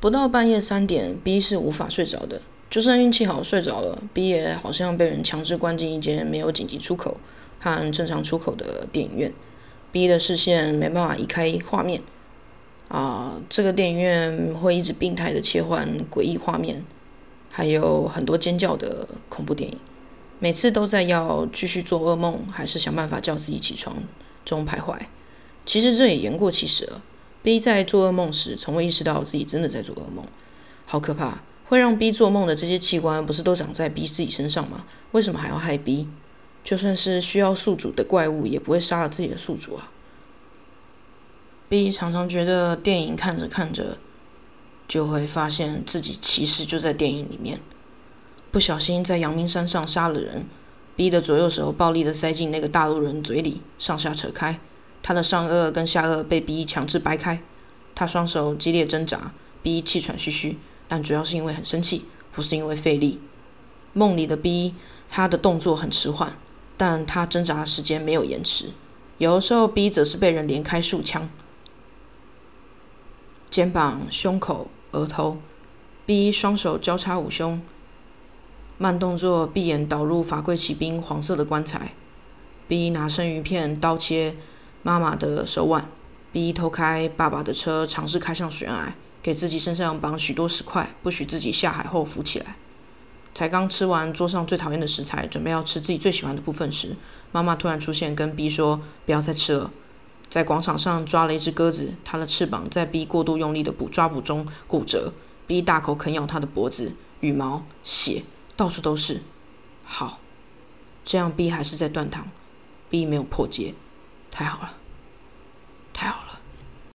不到半夜三点，B 是无法睡着的。就算运气好睡着了，B 也好像被人强制关进一间没有紧急出口和正常出口的电影院。B 的视线没办法移开画面，啊，这个电影院会一直病态的切换诡异画面，还有很多尖叫的恐怖电影，每次都在要继续做噩梦，还是想办法叫自己起床中徘徊。其实这也言过其实了。B 在做噩梦时，从未意识到自己真的在做噩梦，好可怕！会让 B 做梦的这些器官，不是都长在 B 自己身上吗？为什么还要害 B？就算是需要宿主的怪物，也不会杀了自己的宿主啊！B 常常觉得电影看着看着，就会发现自己其实就在电影里面，不小心在阳明山上杀了人。B 的左右手暴力的塞进那个大陆人嘴里，上下扯开。他的上颚跟下颚被 B 强制掰开，他双手激烈挣扎，B 气喘吁吁，但主要是因为很生气，不是因为费力。梦里的 B，他的动作很迟缓，但他挣扎时间没有延迟。有的时候，B 则是被人连开数枪，肩膀、胸口、额头，B 双手交叉捂胸，慢动作闭眼导入法柜骑兵黄色的棺材，B 拿生鱼片刀切。妈妈的手腕，B 偷开爸爸的车，尝试开上悬崖，给自己身上绑许多石块，不许自己下海后浮起来。才刚吃完桌上最讨厌的食材，准备要吃自己最喜欢的部分时，妈妈突然出现，跟 B 说：“不要再吃了。”在广场上抓了一只鸽子，它的翅膀在 B 过度用力的捕抓捕中骨折，B 大口啃咬它的脖子，羽毛、血到处都是。好，这样 B 还是在断糖，B 没有破戒。太好了太好了。